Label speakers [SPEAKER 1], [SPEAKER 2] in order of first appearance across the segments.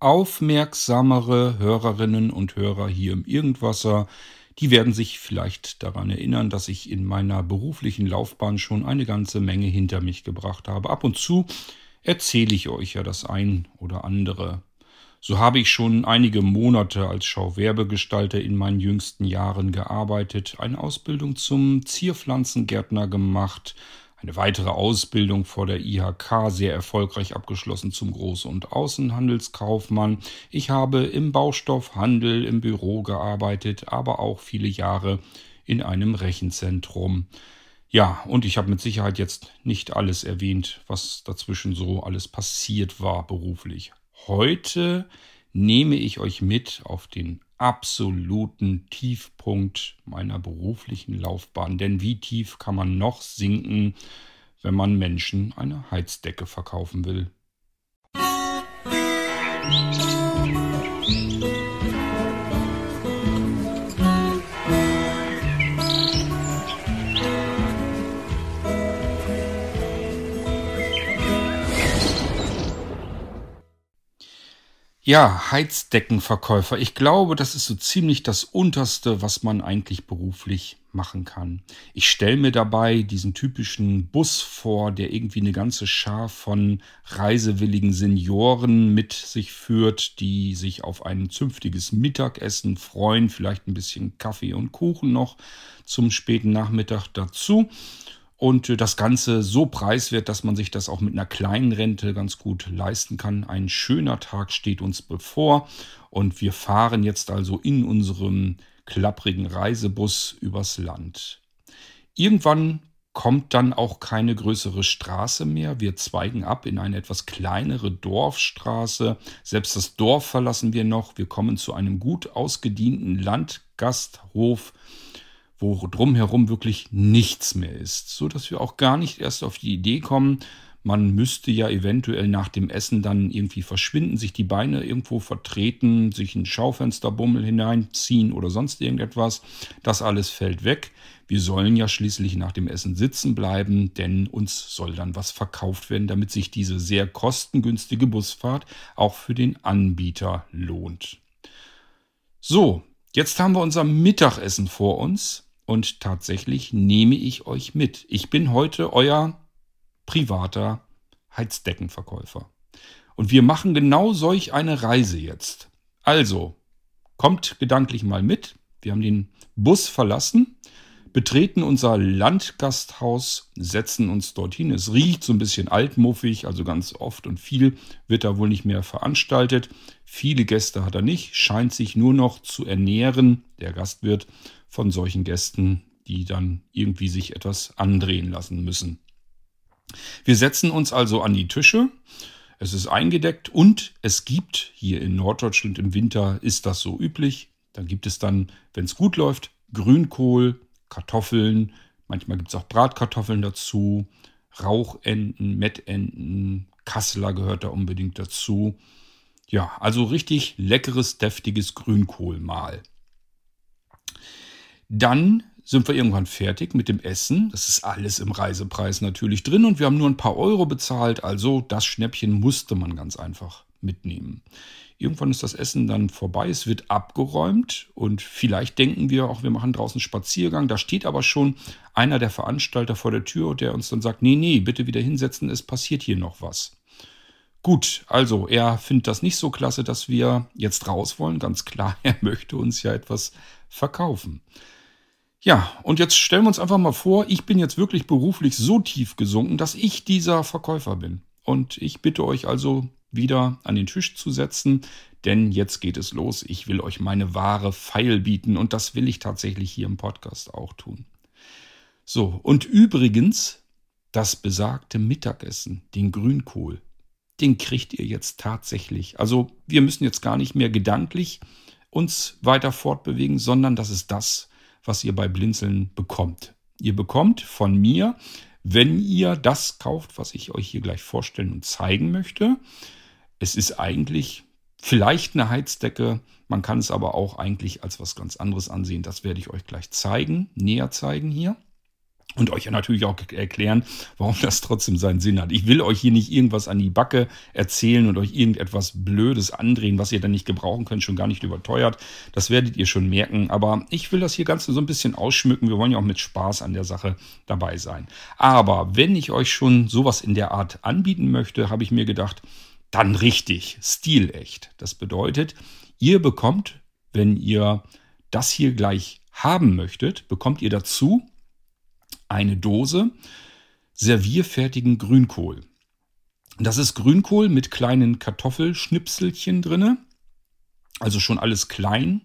[SPEAKER 1] Aufmerksamere Hörerinnen und Hörer hier im Irgendwasser, die werden sich vielleicht daran erinnern, dass ich in meiner beruflichen Laufbahn schon eine ganze Menge hinter mich gebracht habe. Ab und zu erzähle ich euch ja das ein oder andere. So habe ich schon einige Monate als Schauwerbegestalter in meinen jüngsten Jahren gearbeitet, eine Ausbildung zum Zierpflanzengärtner gemacht, eine weitere Ausbildung vor der IHK sehr erfolgreich abgeschlossen zum Groß- und Außenhandelskaufmann. Ich habe im Baustoffhandel im Büro gearbeitet, aber auch viele Jahre in einem Rechenzentrum. Ja, und ich habe mit Sicherheit jetzt nicht alles erwähnt, was dazwischen so alles passiert war beruflich. Heute nehme ich euch mit auf den absoluten Tiefpunkt meiner beruflichen Laufbahn. Denn wie tief kann man noch sinken, wenn man Menschen eine Heizdecke verkaufen will? Musik Ja, Heizdeckenverkäufer. Ich glaube, das ist so ziemlich das Unterste, was man eigentlich beruflich machen kann. Ich stelle mir dabei diesen typischen Bus vor, der irgendwie eine ganze Schar von reisewilligen Senioren mit sich führt, die sich auf ein zünftiges Mittagessen freuen, vielleicht ein bisschen Kaffee und Kuchen noch zum späten Nachmittag dazu und äh, das Ganze so preiswert, dass man sich das auch mit einer kleinen Rente ganz gut leisten kann. Ein schöner Tag steht uns bevor und wir fahren jetzt also in unserem klapprigen Reisebus übers Land. Irgendwann kommt dann auch keine größere Straße mehr. Wir zweigen ab in eine etwas kleinere Dorfstraße. Selbst das Dorf verlassen wir noch. Wir kommen zu einem gut ausgedienten Landgasthof wo drumherum wirklich nichts mehr ist, so dass wir auch gar nicht erst auf die Idee kommen, man müsste ja eventuell nach dem Essen dann irgendwie verschwinden, sich die Beine irgendwo vertreten, sich ein Schaufensterbummel hineinziehen oder sonst irgendetwas. Das alles fällt weg. Wir sollen ja schließlich nach dem Essen sitzen bleiben, denn uns soll dann was verkauft werden, damit sich diese sehr kostengünstige Busfahrt auch für den Anbieter lohnt. So, jetzt haben wir unser Mittagessen vor uns und tatsächlich nehme ich euch mit. Ich bin heute euer privater Heizdeckenverkäufer. Und wir machen genau solch eine Reise jetzt. Also, kommt gedanklich mal mit. Wir haben den Bus verlassen, betreten unser Landgasthaus, setzen uns dorthin. Es riecht so ein bisschen altmuffig, also ganz oft und viel wird da wohl nicht mehr veranstaltet. Viele Gäste hat er nicht, scheint sich nur noch zu ernähren, der Gastwirt, von solchen Gästen, die dann irgendwie sich etwas andrehen lassen müssen. Wir setzen uns also an die Tische. Es ist eingedeckt und es gibt hier in Norddeutschland im Winter ist das so üblich. Da gibt es dann, wenn es gut läuft, Grünkohl, Kartoffeln, manchmal gibt es auch Bratkartoffeln dazu, Rauchenten, Mettenten, Kasseler gehört da unbedingt dazu. Ja, also richtig leckeres, deftiges Grünkohlmahl. Dann sind wir irgendwann fertig mit dem Essen. Das ist alles im Reisepreis natürlich drin und wir haben nur ein paar Euro bezahlt. Also das Schnäppchen musste man ganz einfach mitnehmen. Irgendwann ist das Essen dann vorbei, es wird abgeräumt und vielleicht denken wir auch, wir machen draußen Spaziergang. Da steht aber schon einer der Veranstalter vor der Tür, der uns dann sagt, nee, nee, bitte wieder hinsetzen, es passiert hier noch was. Gut, also er findet das nicht so klasse, dass wir jetzt raus wollen. Ganz klar, er möchte uns ja etwas verkaufen. Ja, und jetzt stellen wir uns einfach mal vor, ich bin jetzt wirklich beruflich so tief gesunken, dass ich dieser Verkäufer bin. Und ich bitte euch also wieder an den Tisch zu setzen, denn jetzt geht es los. Ich will euch meine wahre Pfeil bieten und das will ich tatsächlich hier im Podcast auch tun. So, und übrigens, das besagte Mittagessen, den Grünkohl, den kriegt ihr jetzt tatsächlich. Also wir müssen jetzt gar nicht mehr gedanklich uns weiter fortbewegen, sondern das ist das, was ihr bei Blinzeln bekommt. Ihr bekommt von mir, wenn ihr das kauft, was ich euch hier gleich vorstellen und zeigen möchte. Es ist eigentlich vielleicht eine Heizdecke, man kann es aber auch eigentlich als was ganz anderes ansehen. Das werde ich euch gleich zeigen, näher zeigen hier. und euch natürlich auch erklären, warum das trotzdem seinen Sinn hat. Ich will euch hier nicht irgendwas an die Backe erzählen und euch irgendetwas Blödes andrehen, was ihr dann nicht gebrauchen könnt, schon gar nicht überteuert. Das werdet ihr schon merken. Aber ich will das hier Ganze so ein bisschen ausschmücken. Wir wollen ja auch mit Spaß an der Sache dabei sein. Aber wenn ich euch schon sowas in der Art anbieten möchte, habe ich mir gedacht, dann richtig, stilecht. Das bedeutet, ihr bekommt, wenn ihr das hier gleich haben möchtet, bekommt ihr dazu eine Dose servierfertigen Grünkohl. Das ist Grünkohl mit kleinen Kartoffelschnipselchen drinne. Also schon alles klein,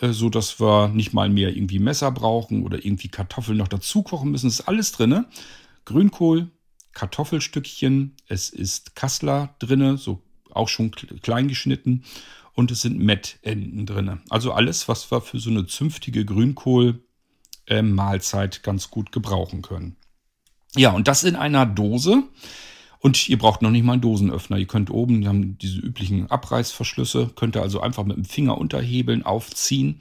[SPEAKER 1] äh, so dass wir nicht mal mehr irgendwie Messer brauchen oder irgendwie Kartoffeln noch dazu kochen müssen. Es ist alles drinne. Grünkohl, Kartoffelstückchen, es ist Kassler drinne, so auch schon klein geschnitten und es sind Mettenden drinne. Also alles, was wir für so eine zünftige Grünkohl äh, Mahlzeit ganz gut gebrauchen können. Ja, und das in einer Dose. Und ihr braucht noch nicht mal einen Dosenöffner. Ihr könnt oben, die haben diese üblichen Abreißverschlüsse, könnt ihr also einfach mit dem Finger unterhebeln, aufziehen,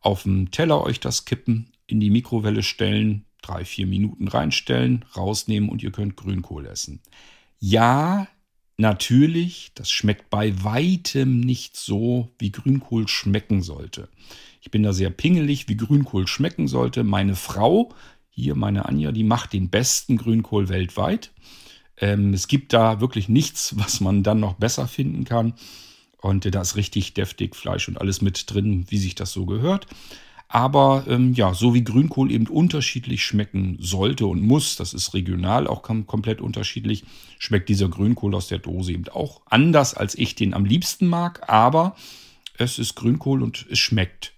[SPEAKER 1] auf dem Teller euch das kippen, in die Mikrowelle stellen, drei, vier Minuten reinstellen, rausnehmen und ihr könnt Grünkohl essen. Ja, natürlich, das schmeckt bei weitem nicht so, wie Grünkohl schmecken sollte. Ich bin da sehr pingelig, wie Grünkohl schmecken sollte. Meine Frau, hier meine Anja, die macht den besten Grünkohl weltweit. Ähm, es gibt da wirklich nichts, was man dann noch besser finden kann. Und da ist richtig deftig Fleisch und alles mit drin, wie sich das so gehört. Aber ähm, ja, so wie Grünkohl eben unterschiedlich schmecken sollte und muss, das ist regional auch kom komplett unterschiedlich, schmeckt dieser Grünkohl aus der Dose eben auch anders, als ich den am liebsten mag. Aber es ist Grünkohl und es schmeckt.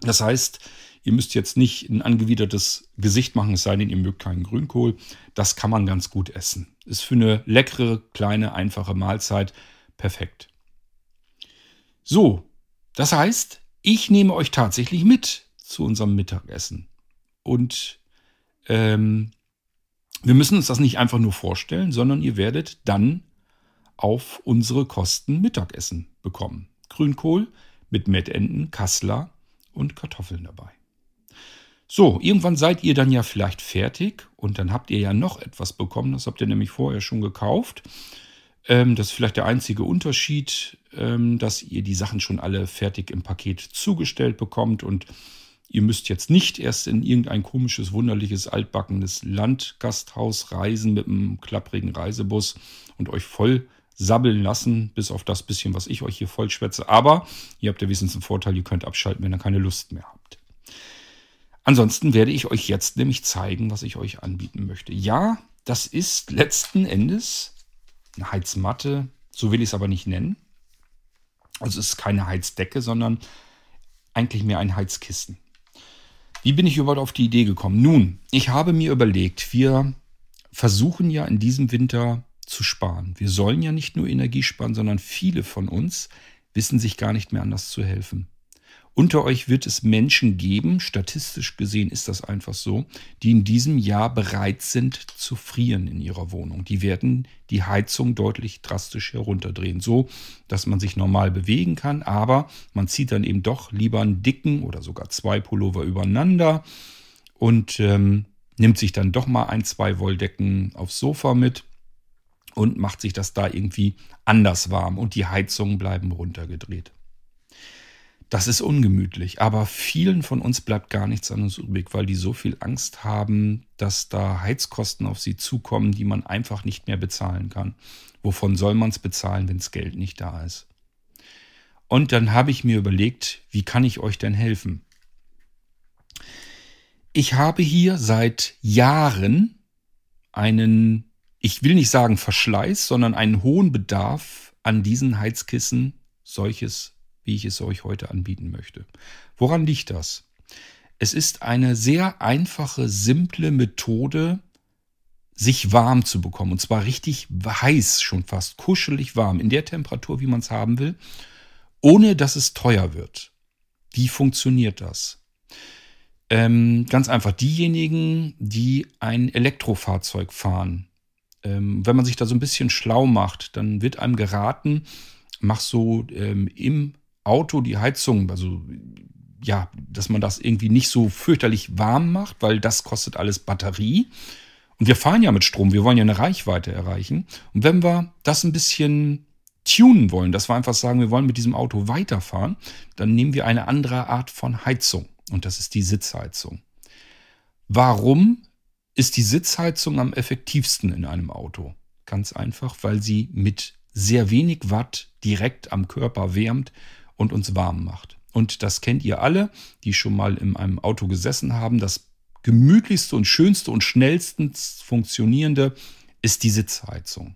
[SPEAKER 1] Das heißt, ihr müsst jetzt nicht ein angewidertes Gesicht machen, es sei denn, ihr mögt keinen Grünkohl. Das kann man ganz gut essen. Ist für eine leckere, kleine, einfache Mahlzeit perfekt. So, das heißt, ich nehme euch tatsächlich mit zu unserem Mittagessen. Und ähm, wir müssen uns das nicht einfach nur vorstellen, sondern ihr werdet dann auf unsere Kosten Mittagessen bekommen. Grünkohl mit Mettenden, Kassler und Kartoffeln dabei. So, irgendwann seid ihr dann ja vielleicht fertig und dann habt ihr ja noch etwas bekommen. Das habt ihr nämlich vorher schon gekauft. Ähm, das ist vielleicht der einzige Unterschied, ähm, dass ihr die Sachen schon alle fertig im Paket zugestellt bekommt und ihr müsst jetzt nicht erst in irgendein komisches, wunderliches, altbackenes Landgasthaus reisen mit einem klapprigen Reisebus und euch voll sabbeln lassen, bis auf das bisschen, was ich euch hier voll schwätze. Aber ihr habt ja wenigstens einen Vorteil, ihr könnt abschalten, wenn ihr keine Lust mehr habt. Ansonsten werde ich euch jetzt nämlich zeigen, was ich euch anbieten möchte. Ja, das ist letzten Endes Heizmatte, so will ich es aber nicht nennen. Also es ist keine Heizdecke, sondern eigentlich mehr ein Heizkissen. Wie bin ich überhaupt auf die Idee gekommen? Nun, ich habe mir überlegt, wir versuchen ja in diesem Winter zu sparen. Wir sollen ja nicht nur Energie sparen, sondern viele von uns wissen sich gar nicht mehr anders zu helfen. Unter euch wird es Menschen geben, statistisch gesehen ist das einfach so, die in diesem Jahr bereit sind zu frieren in ihrer Wohnung. Die werden die Heizung deutlich drastisch herunterdrehen, so dass man sich normal bewegen kann, aber man zieht dann eben doch lieber einen dicken oder sogar zwei Pullover übereinander und ähm, nimmt sich dann doch mal ein, zwei Wolldecken aufs Sofa mit und macht sich das da irgendwie anders warm und die Heizungen bleiben runtergedreht. Das ist ungemütlich, aber vielen von uns bleibt gar nichts anderes übrig, weil die so viel Angst haben, dass da Heizkosten auf sie zukommen, die man einfach nicht mehr bezahlen kann. Wovon soll man es bezahlen, wenn das Geld nicht da ist? Und dann habe ich mir überlegt, wie kann ich euch denn helfen? Ich habe hier seit Jahren einen ich will nicht sagen Verschleiß, sondern einen hohen Bedarf an diesen Heizkissen, solches, wie ich es euch heute anbieten möchte. Woran liegt das? Es ist eine sehr einfache, simple Methode, sich warm zu bekommen. Und zwar richtig heiß, schon fast kuschelig warm, in der Temperatur, wie man es haben will, ohne dass es teuer wird. Wie funktioniert das? Ähm, ganz einfach, diejenigen, die ein Elektrofahrzeug fahren, ähm, wenn man sich da so ein bisschen schlau macht, dann wird einem geraten, mach so ähm, im Auto die Heizung, also ja, dass man das irgendwie nicht so fürchterlich warm macht, weil das kostet alles Batterie. Und wir fahren ja mit Strom, wir wollen ja eine Reichweite erreichen. Und wenn wir das ein bisschen tunen wollen, dass wir einfach sagen, wir wollen mit diesem Auto weiterfahren, dann nehmen wir eine andere Art von Heizung. Und das ist die Sitzheizung. Warum ist die Sitzheizung am effektivsten in einem Auto? Ganz einfach, weil sie mit sehr wenig Watt direkt am Körper wärmt und uns warm macht. Und das kennt ihr alle, die schon mal in einem Auto gesessen haben. Das gemütlichste und schönste und schnellstens funktionierende ist die Sitzheizung.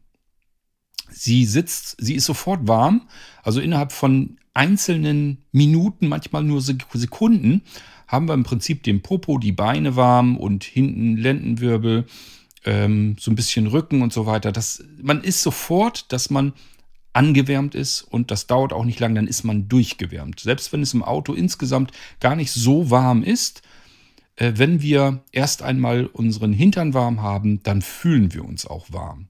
[SPEAKER 1] Sie sitzt, sie ist sofort warm, also innerhalb von einzelnen Minuten, manchmal nur Sekunden, haben wir im Prinzip den Popo, die Beine warm und hinten Lendenwirbel, ähm, so ein bisschen Rücken und so weiter. Das, man ist sofort, dass man angewärmt ist und das dauert auch nicht lang, dann ist man durchgewärmt. Selbst wenn es im Auto insgesamt gar nicht so warm ist, äh, wenn wir erst einmal unseren Hintern warm haben, dann fühlen wir uns auch warm.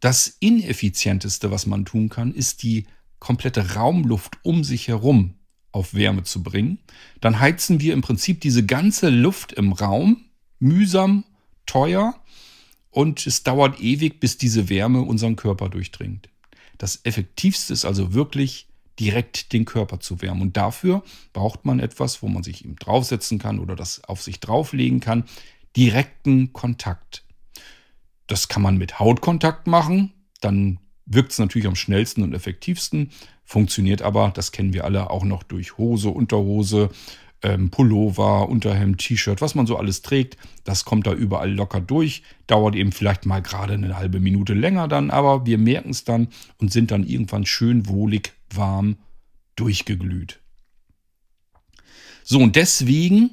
[SPEAKER 1] Das ineffizienteste, was man tun kann, ist die komplette Raumluft um sich herum auf Wärme zu bringen. Dann heizen wir im Prinzip diese ganze Luft im Raum mühsam, teuer und es dauert ewig, bis diese Wärme unseren Körper durchdringt. Das Effektivste ist also wirklich direkt den Körper zu wärmen. Und dafür braucht man etwas, wo man sich eben draufsetzen kann oder das auf sich drauflegen kann. Direkten Kontakt. Das kann man mit Hautkontakt machen. Dann wirkt es natürlich am schnellsten und effektivsten. Funktioniert aber, das kennen wir alle, auch noch durch Hose, Unterhose, ähm, Pullover, Unterhemd, T-Shirt, was man so alles trägt. Das kommt da überall locker durch. Dauert eben vielleicht mal gerade eine halbe Minute länger dann, aber wir merken es dann und sind dann irgendwann schön wohlig, warm, durchgeglüht. So, und deswegen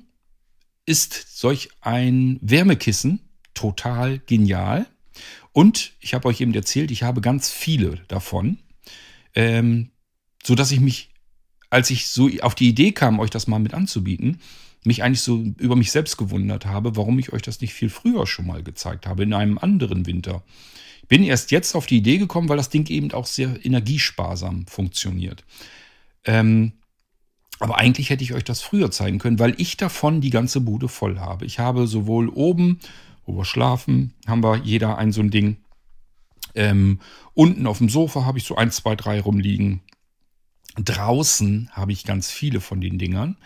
[SPEAKER 1] ist solch ein Wärmekissen total genial. Und ich habe euch eben erzählt, ich habe ganz viele davon, ähm, so dass ich mich als ich so auf die Idee kam, euch das mal mit anzubieten, mich eigentlich so über mich selbst gewundert habe, warum ich euch das nicht viel früher schon mal gezeigt habe, in einem anderen Winter. Ich bin erst jetzt auf die Idee gekommen, weil das Ding eben auch sehr energiesparsam funktioniert. Ähm, aber eigentlich hätte ich euch das früher zeigen können, weil ich davon die ganze Bude voll habe. Ich habe sowohl oben, wo wir schlafen, haben wir jeder ein so ein Ding. Ähm, unten auf dem Sofa habe ich so ein, zwei, drei rumliegen. Draußen habe ich ganz viele von den Dingern.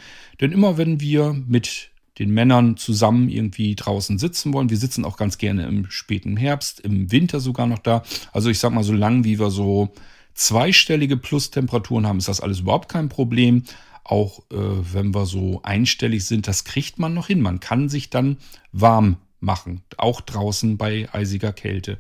[SPEAKER 1] Denn immer wenn wir mit den Männern zusammen irgendwie draußen sitzen wollen, wir sitzen auch ganz gerne im späten Herbst, im Winter sogar noch da. Also ich sag mal, so lang wie wir so zweistellige Plustemperaturen haben, ist das alles überhaupt kein Problem. Auch äh, wenn wir so einstellig sind, das kriegt man noch hin. Man kann sich dann warm machen, auch draußen bei eisiger Kälte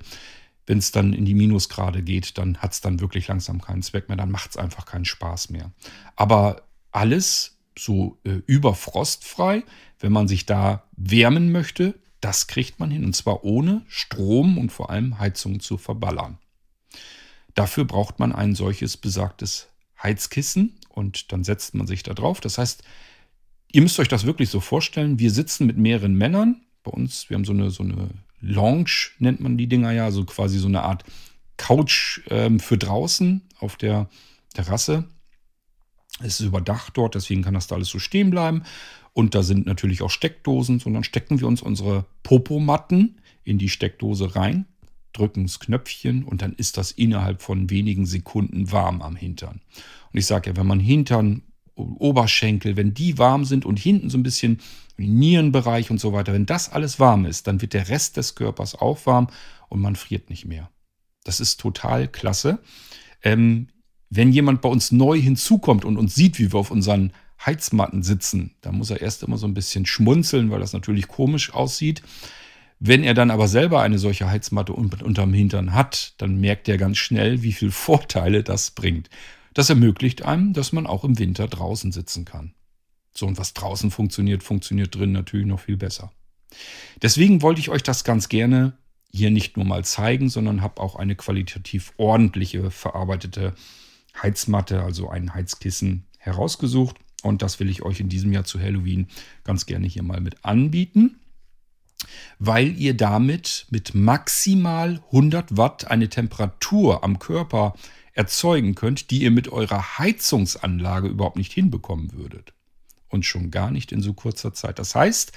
[SPEAKER 1] wenn es dann in die Minusgrade geht, dann hat es dann wirklich langsam keinen Zweck mehr, dann macht es einfach keinen Spaß mehr. Aber alles so äh, überfrostfrei, wenn man sich da wärmen möchte, das kriegt man hin und zwar ohne Strom und vor allem Heizung zu verballern. Dafür braucht man ein solches besagtes Heizkissen und dann setzt man sich da drauf. Das heißt, ihr müsst euch das wirklich so vorstellen, wir sitzen mit mehreren Männern. Bei uns, wir haben so eine, so eine Lounge nennt man die Dinger ja, so quasi so eine Art Couch ähm, für draußen auf der Terrasse. Es ist überdacht dort, deswegen kann das da alles so stehen bleiben. Und da sind natürlich auch Steckdosen, sondern stecken wir uns unsere Popomatten in die Steckdose rein, drücken das Knöpfchen und dann ist das innerhalb von wenigen Sekunden warm am Hintern. Und ich sage ja, wenn man Hintern Oberschenkel, wenn die warm sind und hinten so ein bisschen Nierenbereich und so weiter, wenn das alles warm ist, dann wird der Rest des Körpers auch warm und man friert nicht mehr. Das ist total klasse. Ähm, wenn jemand bei uns neu hinzukommt und uns sieht, wie wir auf unseren Heizmatten sitzen, dann muss er erst immer so ein bisschen schmunzeln, weil das natürlich komisch aussieht. Wenn er dann aber selber eine solche Heizmatte unterm Hintern hat, dann merkt er ganz schnell, wie viele Vorteile das bringt. Das ermöglicht einem, dass man auch im Winter draußen sitzen kann. So, und was draußen funktioniert, funktioniert drin natürlich noch viel besser. Deswegen wollte ich euch das ganz gerne hier nicht nur mal zeigen, sondern habe auch eine qualitativ ordentliche verarbeitete Heizmatte, also ein Heizkissen herausgesucht. Und das will ich euch in diesem Jahr zu Halloween ganz gerne hier mal mit anbieten. weil ihr damit mit maximal 100 Watt eine Temperatur am Körper erzeugen könnt, die ihr mit eurer Heizungsanlage überhaupt nicht hinbekommen würdet. Und schon gar nicht in so kurzer Zeit. Das heißt,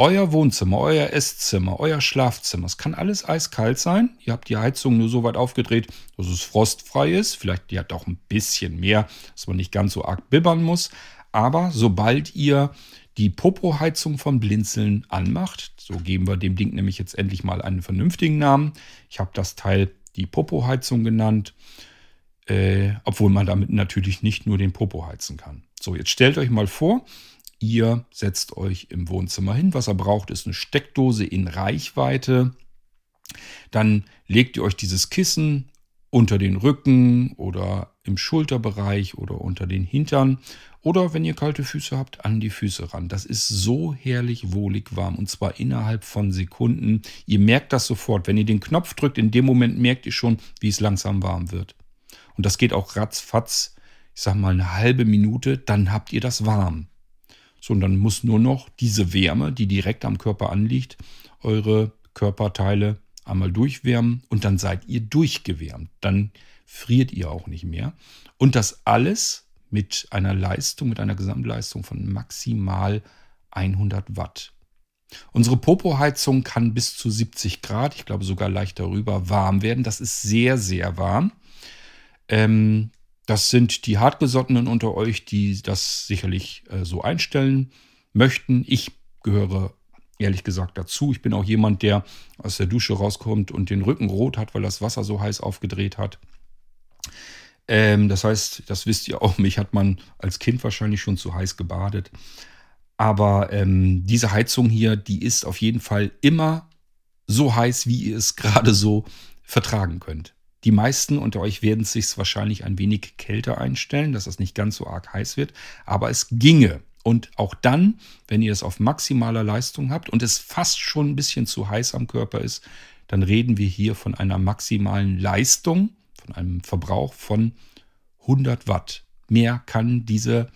[SPEAKER 1] euer Wohnzimmer, euer Esszimmer, euer Schlafzimmer, es kann alles eiskalt sein. Ihr habt die Heizung nur so weit aufgedreht, dass es frostfrei ist. Vielleicht die hat auch ein bisschen mehr, dass man nicht ganz so arg bibbern muss. Aber sobald ihr die Popo-Heizung von Blinzeln anmacht, so geben wir dem Ding nämlich jetzt endlich mal einen vernünftigen Namen. Ich habe das Teil die Popo-Heizung genannt, äh, obwohl man damit natürlich nicht nur den Popo heizen kann. So, jetzt stellt euch mal vor, ihr setzt euch im Wohnzimmer hin. Was ihr braucht, ist eine Steckdose in Reichweite. Dann legt ihr euch dieses Kissen unter den Rücken oder im Schulterbereich oder unter den Hintern oder wenn ihr kalte Füße habt, an die Füße ran. Das ist so herrlich wohlig warm und zwar innerhalb von Sekunden. Ihr merkt das sofort. Wenn ihr den Knopf drückt, in dem Moment merkt ihr schon, wie es langsam warm wird. Und das geht auch ratzfatz, ich sag mal eine halbe Minute, dann habt ihr das warm. So, und dann muss nur noch diese Wärme, die direkt am Körper anliegt, eure Körperteile einmal durchwärmen und dann seid ihr durchgewärmt. Dann friert ihr auch nicht mehr. Und das alles mit einer Leistung, mit einer Gesamtleistung von maximal 100 Watt. Unsere Popo-Heizung kann bis zu 70 Grad, ich glaube sogar leicht darüber, warm werden. Das ist sehr, sehr warm. Ähm, das sind die Hartgesottenen unter euch, die das sicherlich äh, so einstellen möchten. Ich gehöre ehrlich gesagt dazu. Ich bin auch jemand, der aus der Dusche rauskommt und den Rücken rot hat, weil das Wasser so heiß aufgedreht hat. Ähm, das heißt, das wisst ihr auch, mich hat man als Kind wahrscheinlich schon zu heiß gebadet. Aber ähm, diese Heizung hier, die ist auf jeden Fall immer so heiß, wie ihr es gerade so vertragen könnt. Die meisten unter euch werden es sich wahrscheinlich ein wenig kälter einstellen, dass es nicht ganz so arg heiß wird. Aber es ginge. Und auch dann, wenn ihr es auf maximaler Leistung habt und es fast schon ein bisschen zu heiß am Körper ist, dann reden wir hier von einer maximalen Leistung von einem Verbrauch von 100 Watt. Mehr kann diese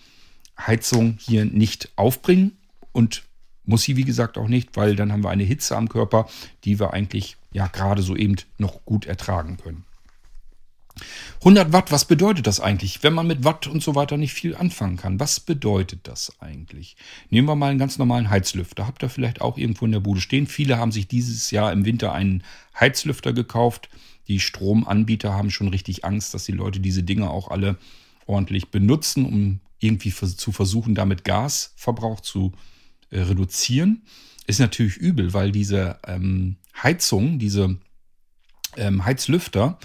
[SPEAKER 1] Heizung hier nicht aufbringen und muss sie wie gesagt auch nicht, weil dann haben wir eine Hitze am Körper, die wir eigentlich ja gerade so eben noch gut ertragen können. 100 Watt, was bedeutet das eigentlich, wenn man mit Watt und so weiter nicht viel anfangen kann? Was bedeutet das eigentlich? Nehmen wir mal einen ganz normalen Heizlüfter. Habt ihr vielleicht auch irgendwo in der Bude stehen? Viele haben sich dieses Jahr im Winter einen Heizlüfter gekauft. Die Stromanbieter haben schon richtig Angst, dass die Leute diese Dinge auch alle ordentlich benutzen, um irgendwie zu versuchen, damit Gasverbrauch zu äh, reduzieren. Ist natürlich übel, weil diese ähm, Heizung, diese ähm, Heizlüfter,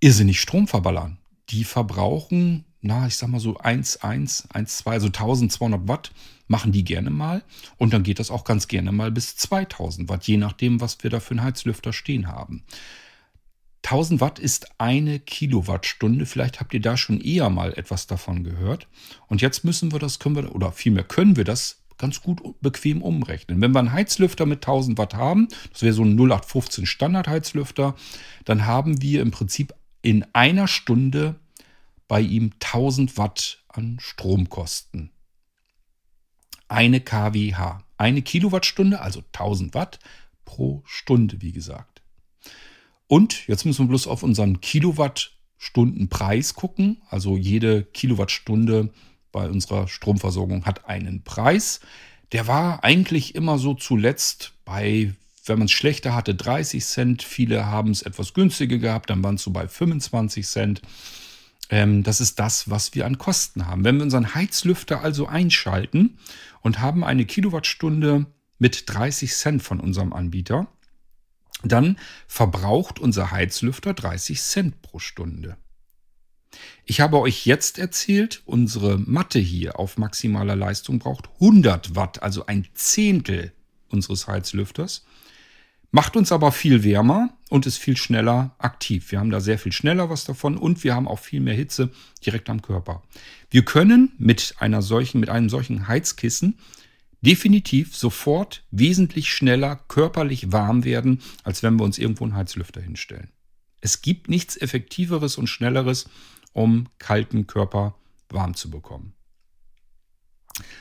[SPEAKER 1] irrsinnig Strom verballern. Die verbrauchen, na, ich sag mal so 1, 1, 1, 2, also 1200 Watt machen die gerne mal. Und dann geht das auch ganz gerne mal bis 2000 Watt, je nachdem, was wir da für einen Heizlüfter stehen haben. 1000 Watt ist eine Kilowattstunde. Vielleicht habt ihr da schon eher mal etwas davon gehört. Und jetzt müssen wir das, können wir, oder vielmehr können wir das ganz gut bequem umrechnen. Wenn wir einen Heizlüfter mit 1000 Watt haben, das wäre so ein 0815 Standardheizlüfter, dann haben wir im Prinzip in einer Stunde bei ihm 1000 Watt an Stromkosten. Eine kWh. Eine Kilowattstunde, also 1000 Watt pro Stunde, wie gesagt. Und jetzt müssen wir bloß auf unseren Kilowattstundenpreis gucken. Also jede Kilowattstunde bei unserer Stromversorgung hat einen Preis. Der war eigentlich immer so zuletzt bei, wenn man es schlechter hatte, 30 Cent. Viele haben es etwas günstiger gehabt, dann waren es so bei 25 Cent. Ähm, das ist das, was wir an Kosten haben. Wenn wir unseren Heizlüfter also einschalten und haben eine Kilowattstunde mit 30 Cent von unserem Anbieter, dann verbraucht unser Heizlüfter 30 Cent pro Stunde. Ich habe euch jetzt erzählt, unsere Matte hier auf maximaler Leistung braucht 100 Watt, also ein Zehntel unseres Heizlüfters. Macht uns aber viel wärmer und ist viel schneller aktiv. Wir haben da sehr viel schneller was davon und wir haben auch viel mehr Hitze direkt am Körper. Wir können mit einer solchen, mit einem solchen Heizkissen definitiv sofort wesentlich schneller körperlich warm werden, als wenn wir uns irgendwo einen Heizlüfter hinstellen. Es gibt nichts Effektiveres und Schnelleres, um kalten Körper warm zu bekommen.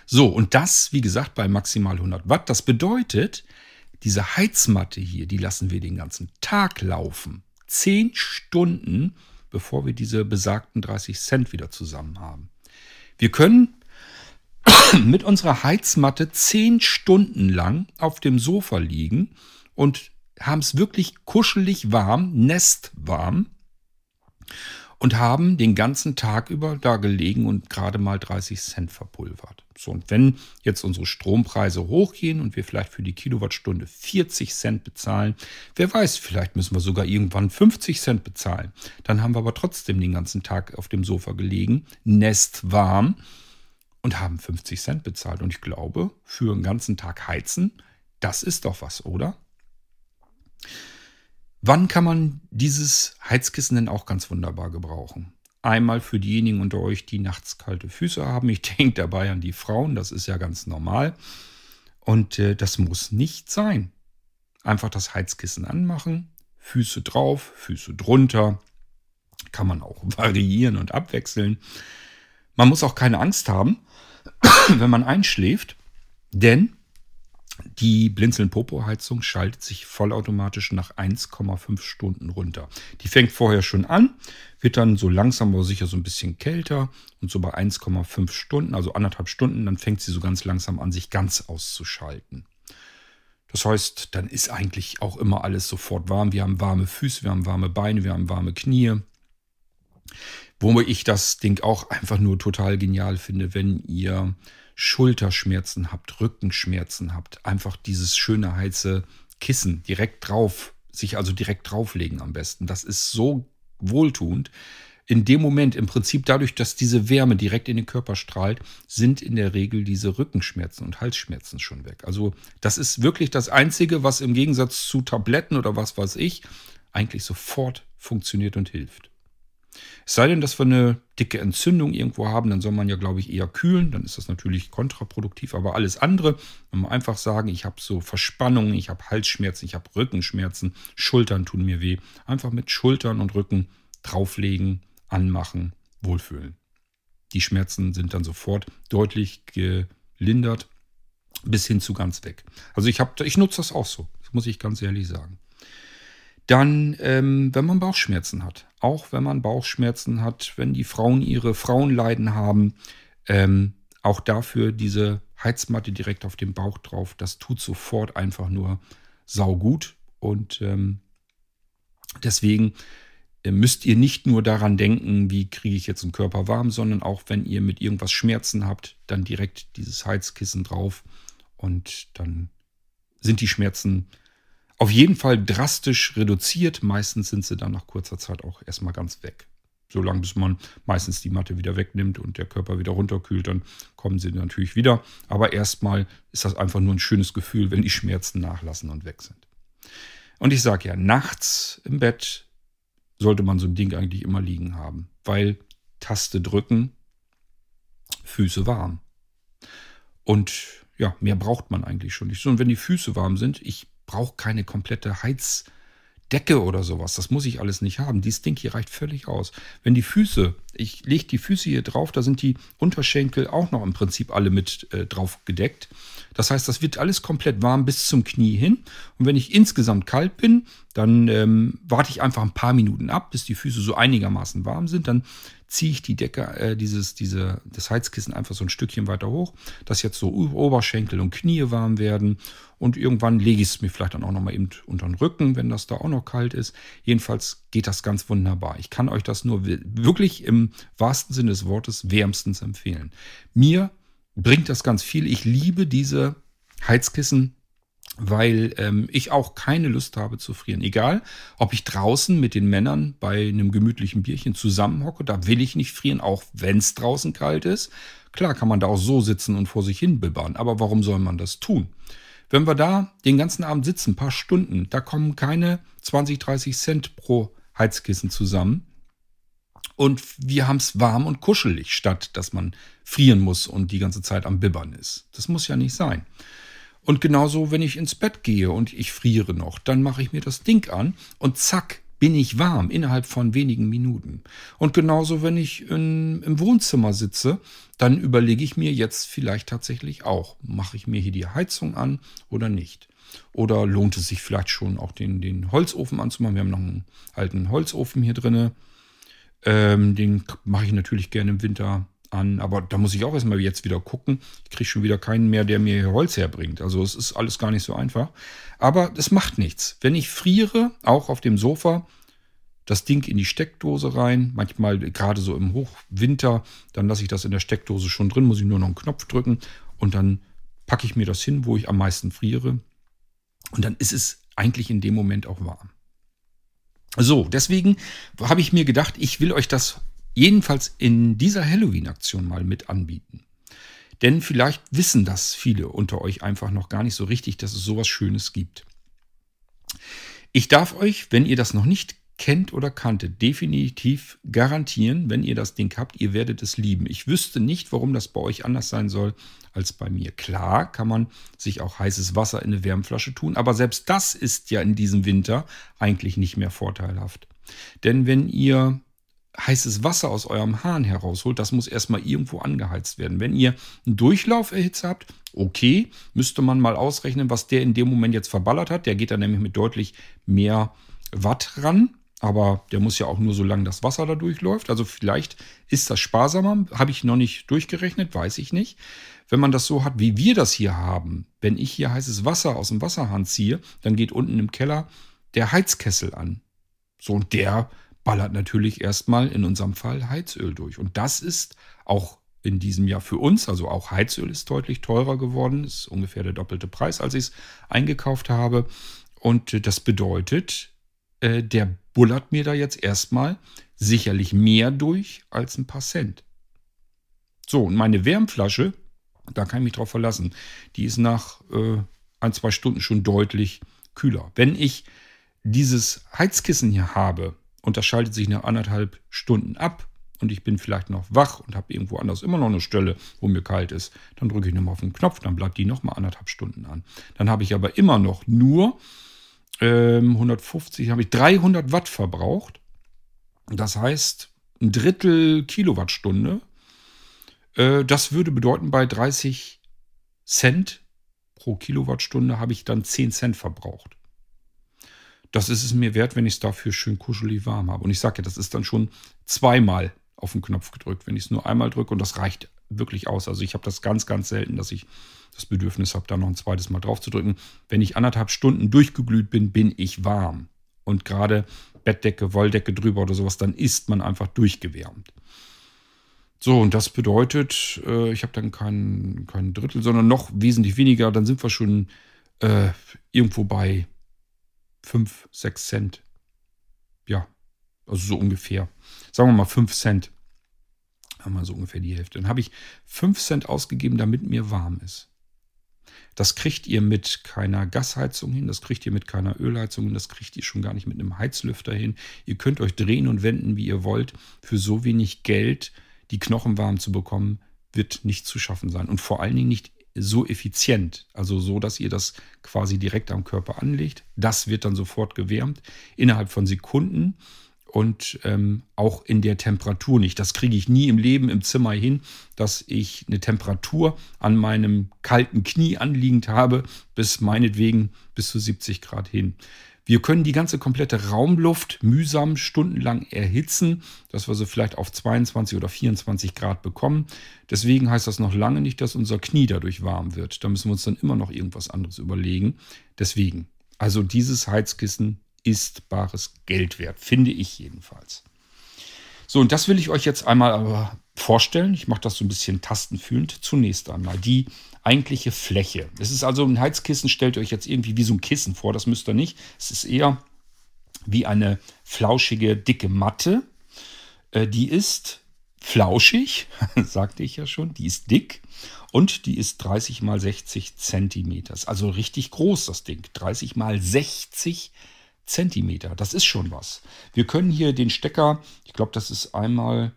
[SPEAKER 1] So, und das, wie gesagt, bei maximal 100 Watt. Das bedeutet, diese Heizmatte hier, die lassen wir den ganzen Tag laufen. Zehn Stunden, bevor wir diese besagten 30 Cent wieder zusammen haben. Wir können mit unserer Heizmatte zehn Stunden lang auf dem Sofa liegen und haben es wirklich kuschelig warm, nestwarm und haben den ganzen Tag über da gelegen und gerade mal 30 Cent verpulvert. So, und wenn jetzt unsere Strompreise hochgehen und wir vielleicht für die Kilowattstunde 40 Cent bezahlen, wer weiß, vielleicht müssen wir sogar irgendwann 50 Cent bezahlen. Dann haben wir aber trotzdem den ganzen Tag auf dem Sofa gelegen, nestwarm und haben 50 Cent bezahlt. Und ich glaube, für einen ganzen Tag heizen, das ist doch was, oder? Wann kann man dieses Heizkissen denn auch ganz wunderbar gebrauchen? Einmal für diejenigen unter euch, die nachts kalte Füße haben. Ich denke dabei an die Frauen, das ist ja ganz normal. Und äh, das muss nicht sein. Einfach das Heizkissen anmachen, Füße drauf, Füße drunter. Kann man auch variieren und abwechseln. Man muss auch keine Angst haben, wenn man einschläft, denn die Blinzeln-Popo-Heizung schaltet sich vollautomatisch nach 1,5 Stunden runter. Die fängt vorher schon an, wird dann so langsam aber sicher so ein bisschen kälter und so bei 1,5 Stunden, also anderthalb Stunden, dann fängt sie so ganz langsam an, sich ganz auszuschalten. Das heißt, dann ist eigentlich auch immer alles sofort warm. Wir haben warme Füße, wir haben warme Beine, wir haben warme Knie. Wo ich das Ding auch einfach nur total genial finde, wenn ihr Schulterschmerzen habt, Rückenschmerzen habt, einfach dieses schöne heiße Kissen direkt drauf, sich also direkt drauflegen am besten. Das ist so wohltuend. In dem Moment, im Prinzip dadurch, dass diese Wärme direkt in den Körper strahlt, sind in der Regel diese Rückenschmerzen und Halsschmerzen schon weg. Also das ist wirklich das Einzige, was im Gegensatz zu Tabletten oder was weiß ich, eigentlich sofort funktioniert und hilft. Es sei denn, dass wir eine dicke Entzündung irgendwo haben, dann soll man ja, glaube ich, eher kühlen. Dann ist das natürlich kontraproduktiv. Aber alles andere, wenn wir einfach sagen, ich habe so Verspannungen, ich habe Halsschmerzen, ich habe Rückenschmerzen, Schultern tun mir weh. Einfach mit Schultern und Rücken drauflegen, anmachen, wohlfühlen. Die Schmerzen sind dann sofort deutlich gelindert bis hin zu ganz weg. Also ich, hab, ich nutze das auch so, das muss ich ganz ehrlich sagen. Dann, ähm, wenn man Bauchschmerzen hat. Auch wenn man Bauchschmerzen hat, wenn die Frauen ihre Frauenleiden haben, ähm, auch dafür diese Heizmatte direkt auf dem Bauch drauf. Das tut sofort einfach nur saugut. Und ähm, deswegen äh, müsst ihr nicht nur daran denken, wie kriege ich jetzt einen Körper warm, sondern auch wenn ihr mit irgendwas Schmerzen habt, dann direkt dieses Heizkissen drauf und dann sind die Schmerzen auf jeden Fall drastisch reduziert. Meistens sind sie dann nach kurzer Zeit auch erstmal ganz weg. Solange bis man meistens die Matte wieder wegnimmt und der Körper wieder runterkühlt, dann kommen sie natürlich wieder. Aber erstmal ist das einfach nur ein schönes Gefühl, wenn die Schmerzen nachlassen und weg sind. Und ich sage ja, nachts im Bett sollte man so ein Ding eigentlich immer liegen haben, weil Taste drücken, Füße warm. Und ja, mehr braucht man eigentlich schon nicht. So, und wenn die Füße warm sind, ich brauche keine komplette Heizdecke oder sowas. Das muss ich alles nicht haben. Dieses Ding hier reicht völlig aus. Wenn die Füße, ich lege die Füße hier drauf, da sind die Unterschenkel auch noch im Prinzip alle mit äh, drauf gedeckt. Das heißt, das wird alles komplett warm bis zum Knie hin. Und wenn ich insgesamt kalt bin, dann ähm, warte ich einfach ein paar Minuten ab, bis die Füße so einigermaßen warm sind. Dann ziehe ich die Decke, äh, dieses, diese, das Heizkissen einfach so ein Stückchen weiter hoch, dass jetzt so Oberschenkel und Knie warm werden. Und irgendwann lege ich es mir vielleicht dann auch nochmal eben unter den Rücken, wenn das da auch noch kalt ist. Jedenfalls geht das ganz wunderbar. Ich kann euch das nur wirklich im wahrsten Sinne des Wortes wärmstens empfehlen. Mir bringt das ganz viel. Ich liebe diese Heizkissen weil ähm, ich auch keine Lust habe zu frieren. Egal, ob ich draußen mit den Männern bei einem gemütlichen Bierchen zusammenhocke, da will ich nicht frieren, auch wenn es draußen kalt ist. Klar kann man da auch so sitzen und vor sich hin bibbern, aber warum soll man das tun? Wenn wir da den ganzen Abend sitzen, ein paar Stunden, da kommen keine 20, 30 Cent pro Heizkissen zusammen. Und wir haben es warm und kuschelig, statt dass man frieren muss und die ganze Zeit am Bibbern ist. Das muss ja nicht sein. Und genauso, wenn ich ins Bett gehe und ich friere noch, dann mache ich mir das Ding an und zack, bin ich warm innerhalb von wenigen Minuten. Und genauso, wenn ich in, im Wohnzimmer sitze, dann überlege ich mir jetzt vielleicht tatsächlich auch, mache ich mir hier die Heizung an oder nicht. Oder lohnt es sich vielleicht schon auch den, den Holzofen anzumachen? Wir haben noch einen alten Holzofen hier drin. Ähm, den mache ich natürlich gerne im Winter an, aber da muss ich auch erstmal jetzt wieder gucken. Ich kriege schon wieder keinen mehr, der mir Holz herbringt. Also es ist alles gar nicht so einfach. Aber es macht nichts. Wenn ich friere, auch auf dem Sofa, das Ding in die Steckdose rein. Manchmal, gerade so im Hochwinter, dann lasse ich das in der Steckdose schon drin, muss ich nur noch einen Knopf drücken und dann packe ich mir das hin, wo ich am meisten friere. Und dann ist es eigentlich in dem Moment auch warm. So, deswegen habe ich mir gedacht, ich will euch das jedenfalls in dieser Halloween-Aktion mal mit anbieten. Denn vielleicht wissen das viele unter euch einfach noch gar nicht so richtig, dass es sowas Schönes gibt. Ich darf euch, wenn ihr das noch nicht kennt oder kanntet, definitiv garantieren, wenn ihr das Ding habt, ihr werdet es lieben. Ich wüsste nicht, warum das bei euch anders sein soll als bei mir. Klar kann man sich auch heißes Wasser in eine Wärmflasche tun, aber selbst das ist ja in diesem Winter eigentlich nicht mehr vorteilhaft. Denn wenn ihr heißes Wasser aus eurem Hahn herausholt, das muss erstmal irgendwo angeheizt werden. Wenn ihr einen Durchlauf erhitzt habt, okay, müsste man mal ausrechnen, was der in dem Moment jetzt verballert hat. Der geht dann nämlich mit deutlich mehr Watt ran. Aber der muss ja auch nur so lange das Wasser da durchläuft. Also vielleicht ist das sparsamer. Habe ich noch nicht durchgerechnet, weiß ich nicht. Wenn man das so hat, wie wir das hier haben, wenn ich hier heißes Wasser aus dem Wasserhahn ziehe, dann geht unten im Keller der Heizkessel an. So, und der ballert natürlich erstmal in unserem Fall Heizöl durch. Und das ist auch in diesem Jahr für uns, also auch Heizöl ist deutlich teurer geworden, ist ungefähr der doppelte Preis, als ich es eingekauft habe. Und das bedeutet, äh, der bullert mir da jetzt erstmal sicherlich mehr durch als ein paar Cent. So, und meine Wärmflasche, da kann ich mich drauf verlassen, die ist nach äh, ein, zwei Stunden schon deutlich kühler. Wenn ich dieses Heizkissen hier habe und das schaltet sich nach anderthalb Stunden ab und ich bin vielleicht noch wach und habe irgendwo anders immer noch eine Stelle, wo mir kalt ist, dann drücke ich nochmal auf den Knopf, dann bleibt die nochmal anderthalb Stunden an. Dann habe ich aber immer noch nur ähm, 150, habe ich 300 Watt verbraucht. Das heißt, ein Drittel Kilowattstunde. Äh, das würde bedeuten, bei 30 Cent pro Kilowattstunde habe ich dann 10 Cent verbraucht. Das ist es mir wert, wenn ich es dafür schön kuschelig warm habe. Und ich sage ja, das ist dann schon zweimal auf den Knopf gedrückt. Wenn ich es nur einmal drücke und das reicht wirklich aus. Also ich habe das ganz, ganz selten, dass ich das Bedürfnis habe, da noch ein zweites Mal drauf zu drücken. Wenn ich anderthalb Stunden durchgeglüht bin, bin ich warm. Und gerade Bettdecke, Wolldecke drüber oder sowas, dann ist man einfach durchgewärmt. So, und das bedeutet, äh, ich habe dann kein, kein Drittel, sondern noch wesentlich weniger. Dann sind wir schon äh, irgendwo bei 5, 6 Cent. Ja, also so ungefähr. Sagen wir mal 5 Cent. Haben wir so ungefähr die Hälfte. Dann habe ich 5 Cent ausgegeben, damit mir warm ist. Das kriegt ihr mit keiner Gasheizung hin, das kriegt ihr mit keiner Ölheizung hin, das kriegt ihr schon gar nicht mit einem Heizlüfter hin. Ihr könnt euch drehen und wenden, wie ihr wollt. Für so wenig Geld die Knochen warm zu bekommen, wird nicht zu schaffen sein. Und vor allen Dingen nicht so effizient, also so, dass ihr das quasi direkt am Körper anlegt. Das wird dann sofort gewärmt innerhalb von Sekunden und ähm, auch in der Temperatur nicht. Das kriege ich nie im Leben im Zimmer hin, dass ich eine Temperatur an meinem kalten Knie anliegend habe, bis meinetwegen bis zu 70 Grad hin. Wir können die ganze komplette Raumluft mühsam stundenlang erhitzen, dass wir sie vielleicht auf 22 oder 24 Grad bekommen. Deswegen heißt das noch lange nicht, dass unser Knie dadurch warm wird. Da müssen wir uns dann immer noch irgendwas anderes überlegen. Deswegen, also dieses Heizkissen ist bares Geld wert, finde ich jedenfalls. So, und das will ich euch jetzt einmal aber vorstellen. Ich mache das so ein bisschen tastenfühlend. Zunächst einmal die eigentliche Fläche. Es ist also ein Heizkissen, stellt euch jetzt irgendwie wie so ein Kissen vor, das müsst ihr nicht. Es ist eher wie eine flauschige, dicke Matte. Äh, die ist flauschig, sagte ich ja schon, die ist dick und die ist 30 mal 60 Zentimeter. Also richtig groß das Ding. 30 mal 60 Zentimeter. Zentimeter. Das ist schon was. Wir können hier den Stecker, ich glaube, das ist einmal,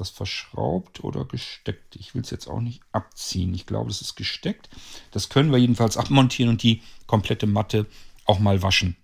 [SPEAKER 1] das verschraubt oder gesteckt? Ich will es jetzt auch nicht abziehen. Ich glaube, das ist gesteckt. Das können wir jedenfalls abmontieren und die komplette Matte auch mal waschen.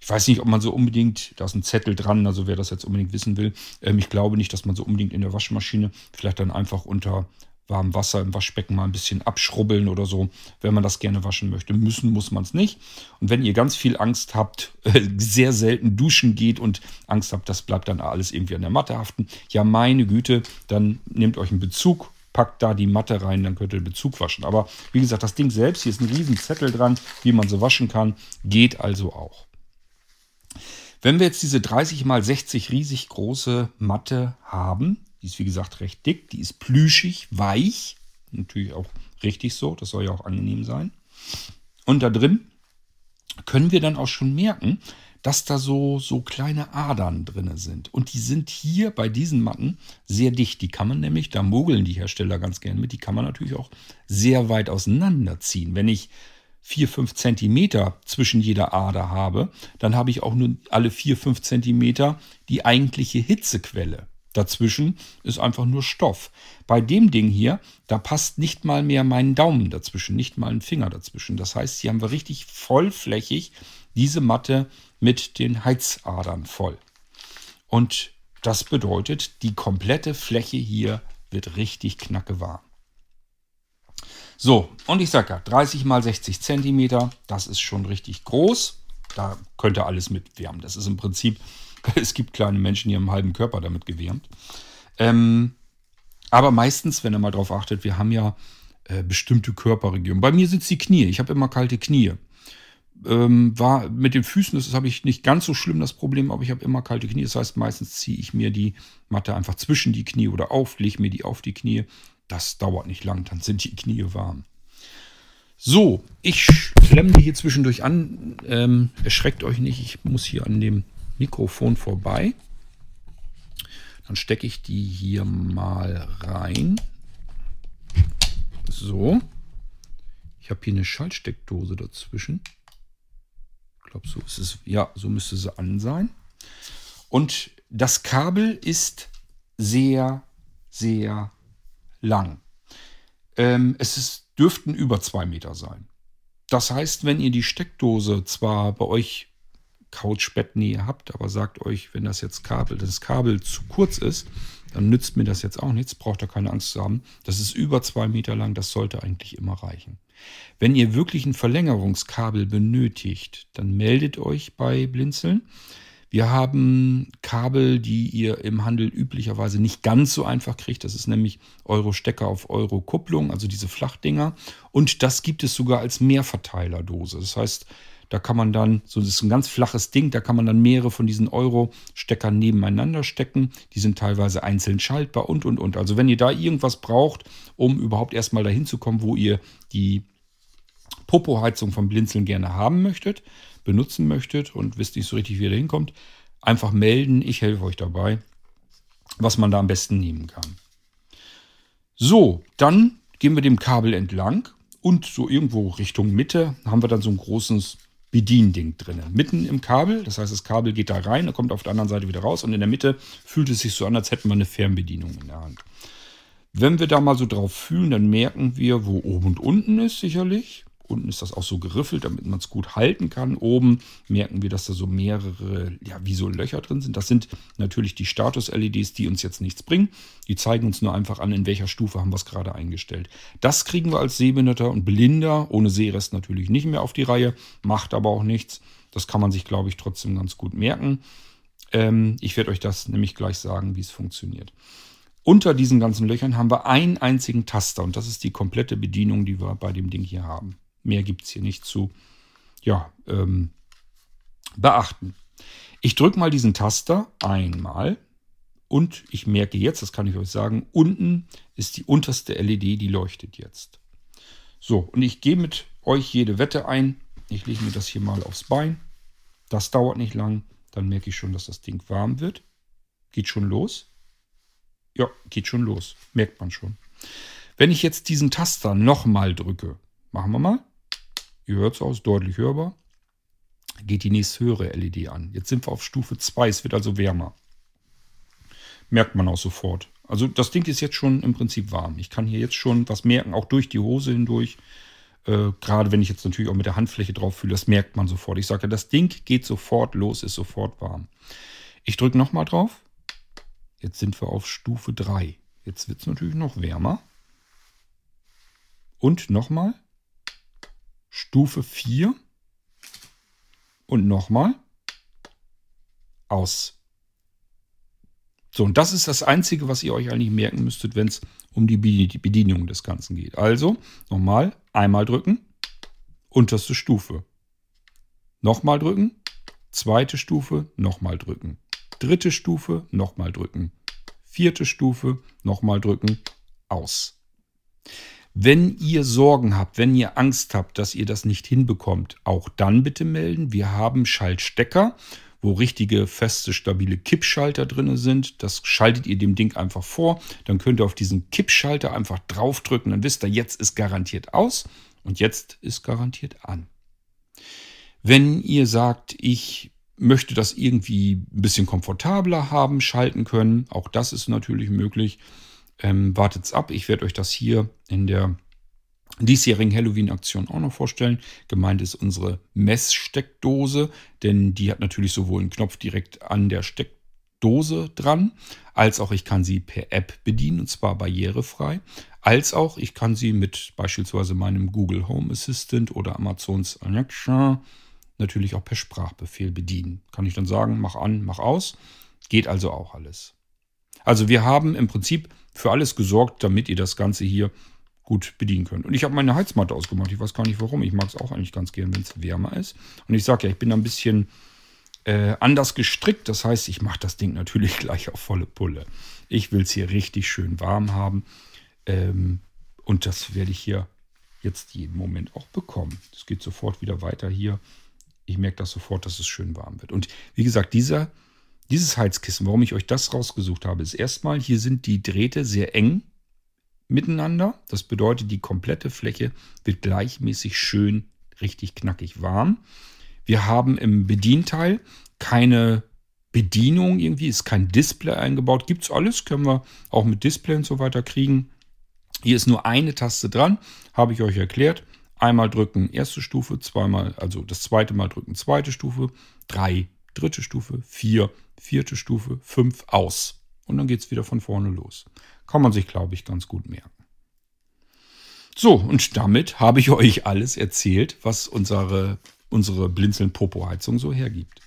[SPEAKER 1] Ich weiß nicht, ob man so unbedingt, da ist ein Zettel dran, also wer das jetzt unbedingt wissen will. Ähm, ich glaube nicht, dass man so unbedingt in der Waschmaschine vielleicht dann einfach unter warmem Wasser im Waschbecken mal ein bisschen abschrubbeln oder so, wenn man das gerne waschen möchte. Müssen muss man es nicht. Und wenn ihr ganz viel Angst habt, sehr selten duschen geht und Angst habt, das bleibt dann alles irgendwie an der Matte haften, ja meine Güte, dann nehmt euch einen Bezug, packt da die Matte rein, dann könnt ihr den Bezug waschen. Aber wie gesagt, das Ding selbst, hier ist ein riesen Zettel dran, wie man so waschen kann, geht also auch. Wenn wir jetzt diese 30 x 60 riesig große Matte haben, die ist wie gesagt recht dick, die ist plüschig, weich, natürlich auch richtig so, das soll ja auch angenehm sein. Und da drin können wir dann auch schon merken, dass da so, so kleine Adern drin sind. Und die sind hier bei diesen Matten sehr dicht. Die kann man nämlich, da mogeln die Hersteller ganz gern mit, die kann man natürlich auch sehr weit auseinanderziehen. Wenn ich 4, 5 Zentimeter zwischen jeder Ader habe, dann habe ich auch nur alle 4, 5 Zentimeter die eigentliche Hitzequelle. Dazwischen ist einfach nur Stoff. Bei dem Ding hier, da passt nicht mal mehr mein Daumen dazwischen, nicht mal ein Finger dazwischen. Das heißt, hier haben wir richtig vollflächig diese Matte mit den Heizadern voll. Und das bedeutet, die komplette Fläche hier wird richtig knacke warm. So, und ich sage ja, 30 mal 60 Zentimeter, das ist schon richtig groß. Da könnte alles mit wärmen. Das ist im Prinzip, es gibt kleine Menschen, die haben einen halben Körper damit gewärmt. Ähm, aber meistens, wenn ihr mal drauf achtet, wir haben ja äh, bestimmte Körperregionen. Bei mir sind es die Knie. Ich habe immer kalte Knie. Ähm, war mit den Füßen, das habe ich nicht ganz so schlimm das Problem, aber ich habe immer kalte Knie. Das heißt, meistens ziehe ich mir die Matte einfach zwischen die Knie oder auf, lege mir die auf die Knie. Das dauert nicht lang, dann sind die Knie warm. So, ich klemme die hier zwischendurch an. Ähm, erschreckt euch nicht, ich muss hier an dem Mikrofon vorbei. Dann stecke ich die hier mal rein. So. Ich habe hier eine Schaltsteckdose dazwischen. Ich glaube, so ist es. Ja, so müsste sie an sein. Und das Kabel ist sehr, sehr lang. Ähm, es ist, dürften über zwei Meter sein. Das heißt, wenn ihr die Steckdose zwar bei euch Couchbettnähe habt, aber sagt euch, wenn das jetzt Kabel, das Kabel zu kurz ist, dann nützt mir das jetzt auch nichts, braucht ihr keine Angst zu haben. Das ist über zwei Meter lang, das sollte eigentlich immer reichen. Wenn ihr wirklich ein Verlängerungskabel benötigt, dann meldet euch bei Blinzeln. Wir haben Kabel, die ihr im Handel üblicherweise nicht ganz so einfach kriegt. Das ist nämlich Euro-Stecker auf Euro-Kupplung, also diese Flachdinger. Und das gibt es sogar als Mehrverteilerdose. Das heißt, da kann man dann, so das ist ein ganz flaches Ding, da kann man dann mehrere von diesen Euro-Steckern nebeneinander stecken. Die sind teilweise einzeln schaltbar und, und, und. Also wenn ihr da irgendwas braucht, um überhaupt erstmal dahin zu kommen, wo ihr die Popo-Heizung vom Blinzeln gerne haben möchtet, benutzen möchtet und wisst nicht so richtig, wie ihr da hinkommt, einfach melden. Ich helfe euch dabei, was man da am besten nehmen kann. So, dann gehen wir dem Kabel entlang und so irgendwo Richtung Mitte haben wir dann so ein großes Bediending drin. Mitten im Kabel, das heißt, das Kabel geht da rein, und kommt auf der anderen Seite wieder raus und in der Mitte fühlt es sich so an, als hätten wir eine Fernbedienung in der Hand. Wenn wir da mal so drauf fühlen, dann merken wir, wo oben und unten ist sicherlich. Unten ist das auch so geriffelt, damit man es gut halten kann. Oben merken wir, dass da so mehrere, ja, wie so Löcher drin sind. Das sind natürlich die Status-LEDs, die uns jetzt nichts bringen. Die zeigen uns nur einfach an, in welcher Stufe haben wir es gerade eingestellt. Das kriegen wir als Sehbehinderter und Blinder, ohne Sehrest natürlich nicht mehr auf die Reihe, macht aber auch nichts. Das kann man sich, glaube ich, trotzdem ganz gut merken. Ähm, ich werde euch das nämlich gleich sagen, wie es funktioniert. Unter diesen ganzen Löchern haben wir einen einzigen Taster und das ist die komplette Bedienung, die wir bei dem Ding hier haben. Mehr gibt es hier nicht zu ja, ähm, beachten. Ich drücke mal diesen Taster einmal und ich merke jetzt, das kann ich euch sagen, unten ist die unterste LED, die leuchtet jetzt. So, und ich gehe mit euch jede Wette ein. Ich lege mir das hier mal aufs Bein. Das dauert nicht lang. Dann merke ich schon, dass das Ding warm wird. Geht schon los. Ja, geht schon los. Merkt man schon. Wenn ich jetzt diesen Taster nochmal drücke, machen wir mal. Ihr hört es aus, deutlich hörbar. Geht die nächste höhere LED an. Jetzt sind wir auf Stufe 2, es wird also wärmer. Merkt man auch sofort. Also das Ding ist jetzt schon im Prinzip warm. Ich kann hier jetzt schon was merken, auch durch die Hose hindurch. Äh, Gerade wenn ich jetzt natürlich auch mit der Handfläche drauf fühle, das merkt man sofort. Ich sage, das Ding geht sofort los, ist sofort warm. Ich drücke nochmal drauf. Jetzt sind wir auf Stufe 3. Jetzt wird es natürlich noch wärmer. Und nochmal. Stufe 4. Und nochmal. Aus. So, und das ist das Einzige, was ihr euch eigentlich merken müsstet, wenn es um die Bedienung des Ganzen geht. Also, nochmal, einmal drücken, unterste Stufe. Nochmal drücken, zweite Stufe, nochmal drücken. Dritte Stufe, nochmal drücken. Vierte Stufe, nochmal drücken, aus. Wenn ihr Sorgen habt, wenn ihr Angst habt, dass ihr das nicht hinbekommt, auch dann bitte melden. Wir haben Schaltstecker, wo richtige feste, stabile Kippschalter drin sind. Das schaltet ihr dem Ding einfach vor. Dann könnt ihr auf diesen Kippschalter einfach draufdrücken. Dann wisst ihr, jetzt ist garantiert aus und jetzt ist garantiert an. Wenn ihr sagt, ich möchte das irgendwie ein bisschen komfortabler haben, schalten können, auch das ist natürlich möglich. Ähm, wartet's ab. Ich werde euch das hier in der diesjährigen Halloween-Aktion auch noch vorstellen. Gemeint ist unsere Messsteckdose, denn die hat natürlich sowohl einen Knopf direkt an der Steckdose dran, als auch ich kann sie per App bedienen und zwar barrierefrei, als auch ich kann sie mit beispielsweise meinem Google Home Assistant oder Amazons Alexa natürlich auch per Sprachbefehl bedienen. Kann ich dann sagen, mach an, mach aus. Geht also auch alles. Also wir haben im Prinzip für alles gesorgt, damit ihr das Ganze hier gut bedienen könnt. Und ich habe meine Heizmatte ausgemacht. Ich weiß gar nicht warum. Ich mag es auch eigentlich ganz gern, wenn es wärmer ist. Und ich sage ja, ich bin ein bisschen äh, anders gestrickt. Das heißt, ich mache das Ding natürlich gleich auf volle Pulle. Ich will es hier richtig schön warm haben. Ähm, und das werde ich hier jetzt jeden Moment auch bekommen. Es geht sofort wieder weiter hier. Ich merke das sofort, dass es schön warm wird. Und wie gesagt, dieser dieses Heizkissen, warum ich euch das rausgesucht habe, ist erstmal, hier sind die Drähte sehr eng miteinander. Das bedeutet, die komplette Fläche wird gleichmäßig schön richtig knackig warm. Wir haben im Bedienteil keine Bedienung irgendwie, ist kein Display eingebaut. Gibt es alles, können wir auch mit Display und so weiter kriegen. Hier ist nur eine Taste dran, habe ich euch erklärt. Einmal drücken erste Stufe, zweimal, also das zweite Mal drücken zweite Stufe, drei dritte Stufe, vier vierte Stufe, fünf aus. Und dann geht es wieder von vorne los. Kann man sich, glaube ich, ganz gut merken. So, und damit habe ich euch alles erzählt, was unsere, unsere Blinzeln-Popo-Heizung so hergibt.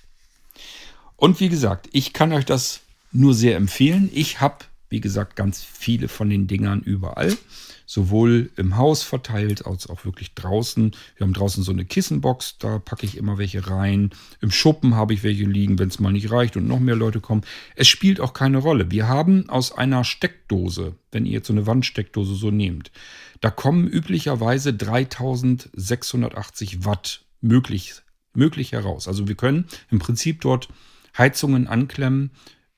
[SPEAKER 1] Und wie gesagt, ich kann euch das nur sehr empfehlen. Ich habe, wie gesagt, ganz viele von den Dingern überall sowohl im Haus verteilt als auch wirklich draußen. Wir haben draußen so eine Kissenbox, da packe ich immer welche rein. Im Schuppen habe ich welche liegen, wenn es mal nicht reicht und noch mehr Leute kommen. Es spielt auch keine Rolle. Wir haben aus einer Steckdose, wenn ihr jetzt so eine Wandsteckdose so nehmt, da kommen üblicherweise 3680 Watt möglich, möglich heraus. Also wir können im Prinzip dort Heizungen anklemmen,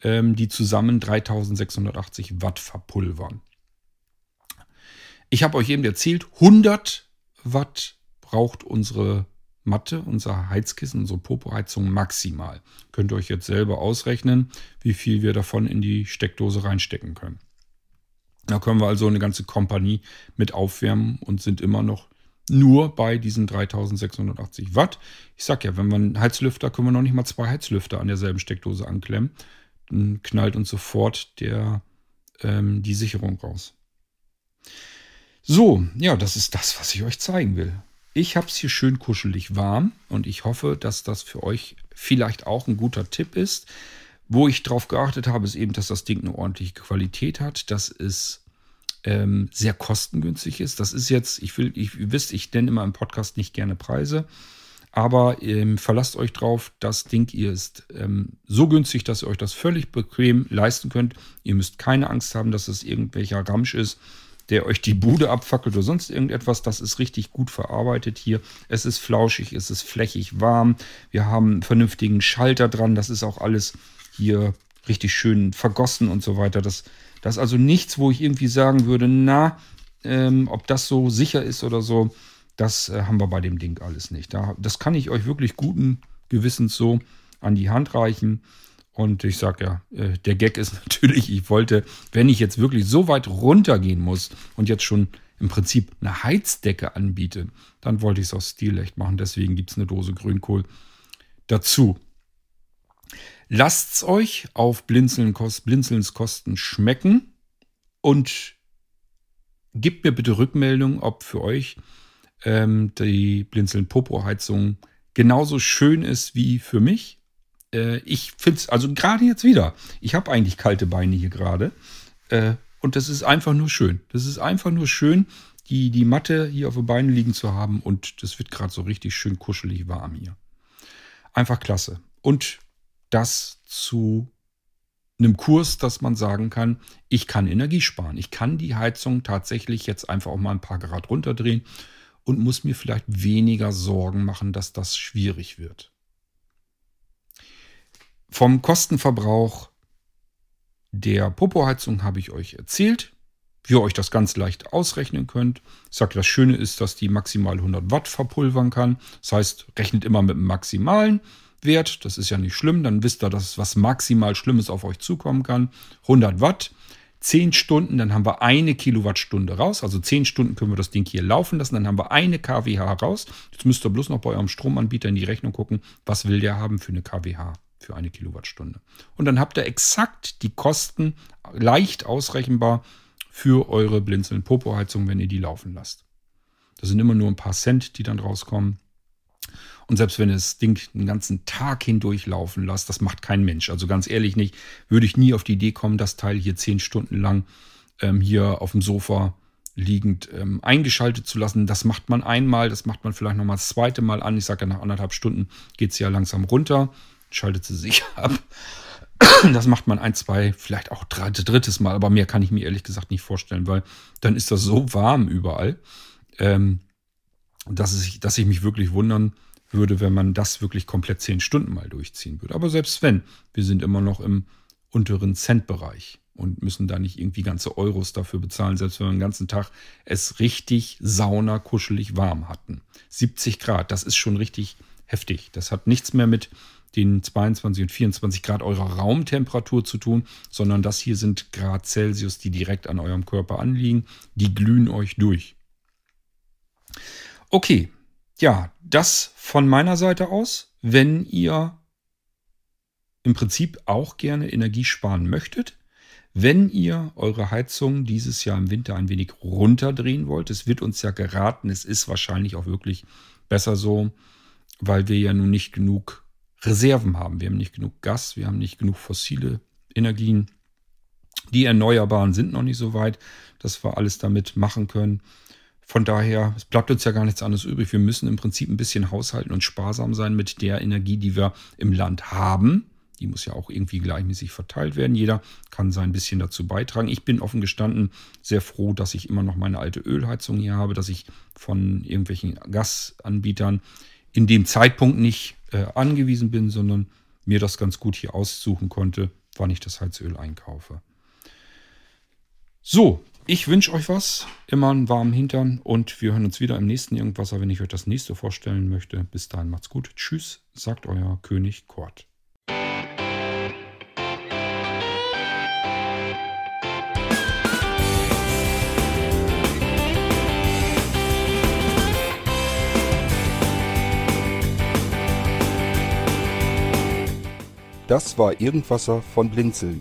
[SPEAKER 1] ähm, die zusammen 3680 Watt verpulvern. Ich habe euch eben erzählt, 100 Watt braucht unsere Matte, unser Heizkissen, unsere Popo-Heizung maximal. Könnt ihr euch jetzt selber ausrechnen, wie viel wir davon in die Steckdose reinstecken können. Da können wir also eine ganze Kompanie mit aufwärmen und sind immer noch nur bei diesen 3680 Watt. Ich sag ja, wenn einen Heizlüfter, können wir noch nicht mal zwei Heizlüfter an derselben Steckdose anklemmen. Knallt uns sofort der, ähm, die Sicherung raus. So, ja, das ist das, was ich euch zeigen will. Ich habe es hier schön kuschelig warm und ich hoffe, dass das für euch vielleicht auch ein guter Tipp ist. Wo ich darauf geachtet habe, ist eben, dass das Ding eine ordentliche Qualität hat, dass es ähm, sehr kostengünstig ist. Das ist jetzt, ich will, ich, ihr wisst, ich nenne immer im Podcast nicht gerne Preise, aber ähm, verlasst euch drauf, das Ding hier ist ähm, so günstig, dass ihr euch das völlig bequem leisten könnt. Ihr müsst keine Angst haben, dass es irgendwelcher Ramsch ist der euch die Bude abfackelt oder sonst irgendetwas. Das ist richtig gut verarbeitet hier. Es ist flauschig, es ist flächig warm. Wir haben einen vernünftigen Schalter dran. Das ist auch alles hier richtig schön vergossen und so weiter. Das, das ist also nichts, wo ich irgendwie sagen würde, na, ähm, ob das so sicher ist oder so. Das äh, haben wir bei dem Ding alles nicht. Da, das kann ich euch wirklich guten Gewissens so an die Hand reichen. Und ich sage ja, äh, der Gag ist natürlich, ich wollte, wenn ich jetzt wirklich so weit runtergehen muss und jetzt schon im Prinzip eine Heizdecke anbiete, dann wollte ich es aus Stilecht machen. Deswegen gibt es eine Dose Grünkohl dazu. Lasst es euch auf Blinzeln, Blinzelns Kosten schmecken und gebt mir bitte Rückmeldung, ob für euch ähm, die Blinzeln-Popo-Heizung genauso schön ist wie für mich. Äh, ich finde es, also gerade jetzt wieder, ich habe eigentlich kalte Beine hier gerade. Äh, und das ist einfach nur schön. Das ist einfach nur schön, die, die Matte hier auf den Beinen liegen zu haben. Und das wird gerade so richtig schön kuschelig warm hier. Einfach klasse. Und das zu einem Kurs, dass man sagen kann, ich kann Energie sparen. Ich kann die Heizung tatsächlich jetzt einfach auch mal ein paar Grad runterdrehen und muss mir vielleicht weniger Sorgen machen, dass das schwierig wird. Vom Kostenverbrauch der Popo-Heizung habe ich euch erzählt, wie ihr euch das ganz leicht ausrechnen könnt. Ich sage, das Schöne ist, dass die maximal 100 Watt verpulvern kann. Das heißt, rechnet immer mit dem maximalen Wert. Das ist ja nicht schlimm. Dann wisst ihr, dass was maximal Schlimmes auf euch zukommen kann. 100 Watt. 10 Stunden, dann haben wir eine Kilowattstunde raus. Also 10 Stunden können wir das Ding hier laufen lassen. Dann haben wir eine kWh raus. Jetzt müsst ihr bloß noch bei eurem Stromanbieter in die Rechnung gucken, was will der haben für eine kWh für eine Kilowattstunde. Und dann habt ihr exakt die Kosten leicht ausrechenbar für eure Blinzeln-Popo-Heizung, wenn ihr die laufen lasst. Das sind immer nur ein paar Cent, die dann rauskommen. Und selbst wenn das Ding den ganzen Tag hindurch laufen lasst, das macht kein Mensch. Also ganz ehrlich nicht, würde ich nie auf die Idee kommen, das Teil hier zehn Stunden lang ähm, hier auf dem Sofa liegend ähm, eingeschaltet zu lassen. Das macht man einmal, das macht man vielleicht nochmal das zweite Mal an. Ich sage ja, nach anderthalb Stunden geht es ja langsam runter schaltet sie sich ab. Das macht man ein, zwei, vielleicht auch drittes Mal, aber mehr kann ich mir ehrlich gesagt nicht vorstellen, weil dann ist das so warm überall, ähm, dass, ich, dass ich mich wirklich wundern würde, wenn man das wirklich komplett zehn Stunden mal durchziehen würde. Aber selbst wenn, wir sind immer noch im unteren Centbereich und müssen da nicht irgendwie ganze Euros dafür bezahlen, selbst wenn wir den ganzen Tag es richtig sauna kuschelig warm hatten. 70 Grad, das ist schon richtig heftig. Das hat nichts mehr mit den 22 und 24 Grad eurer Raumtemperatur zu tun, sondern das hier sind Grad Celsius, die direkt an eurem Körper anliegen. Die glühen euch durch. Okay, ja, das von meiner Seite aus. Wenn ihr im Prinzip auch gerne Energie sparen möchtet, wenn ihr eure Heizung dieses Jahr im Winter ein wenig runterdrehen wollt, es wird uns ja geraten, es ist wahrscheinlich auch wirklich besser so, weil wir ja nun nicht genug Reserven haben. Wir haben nicht genug Gas, wir haben nicht genug fossile Energien. Die Erneuerbaren sind noch nicht so weit, dass wir alles damit machen können. Von daher, es bleibt uns ja gar nichts anderes übrig. Wir müssen im Prinzip ein bisschen haushalten und sparsam sein mit der Energie, die wir im Land haben. Die muss ja auch irgendwie gleichmäßig verteilt werden. Jeder kann sein bisschen dazu beitragen. Ich bin offen gestanden sehr froh, dass ich immer noch meine alte Ölheizung hier habe, dass ich von irgendwelchen Gasanbietern in dem Zeitpunkt nicht äh, angewiesen bin, sondern mir das ganz gut hier aussuchen konnte, wann ich das Heizöl einkaufe. So, ich wünsche euch was, immer einen warmen Hintern und wir hören uns wieder im nächsten Irgendwasser, wenn ich euch das nächste vorstellen möchte. Bis dahin macht's gut. Tschüss, sagt euer König Kort.
[SPEAKER 2] Das war Irgendwasser von Blinzeln.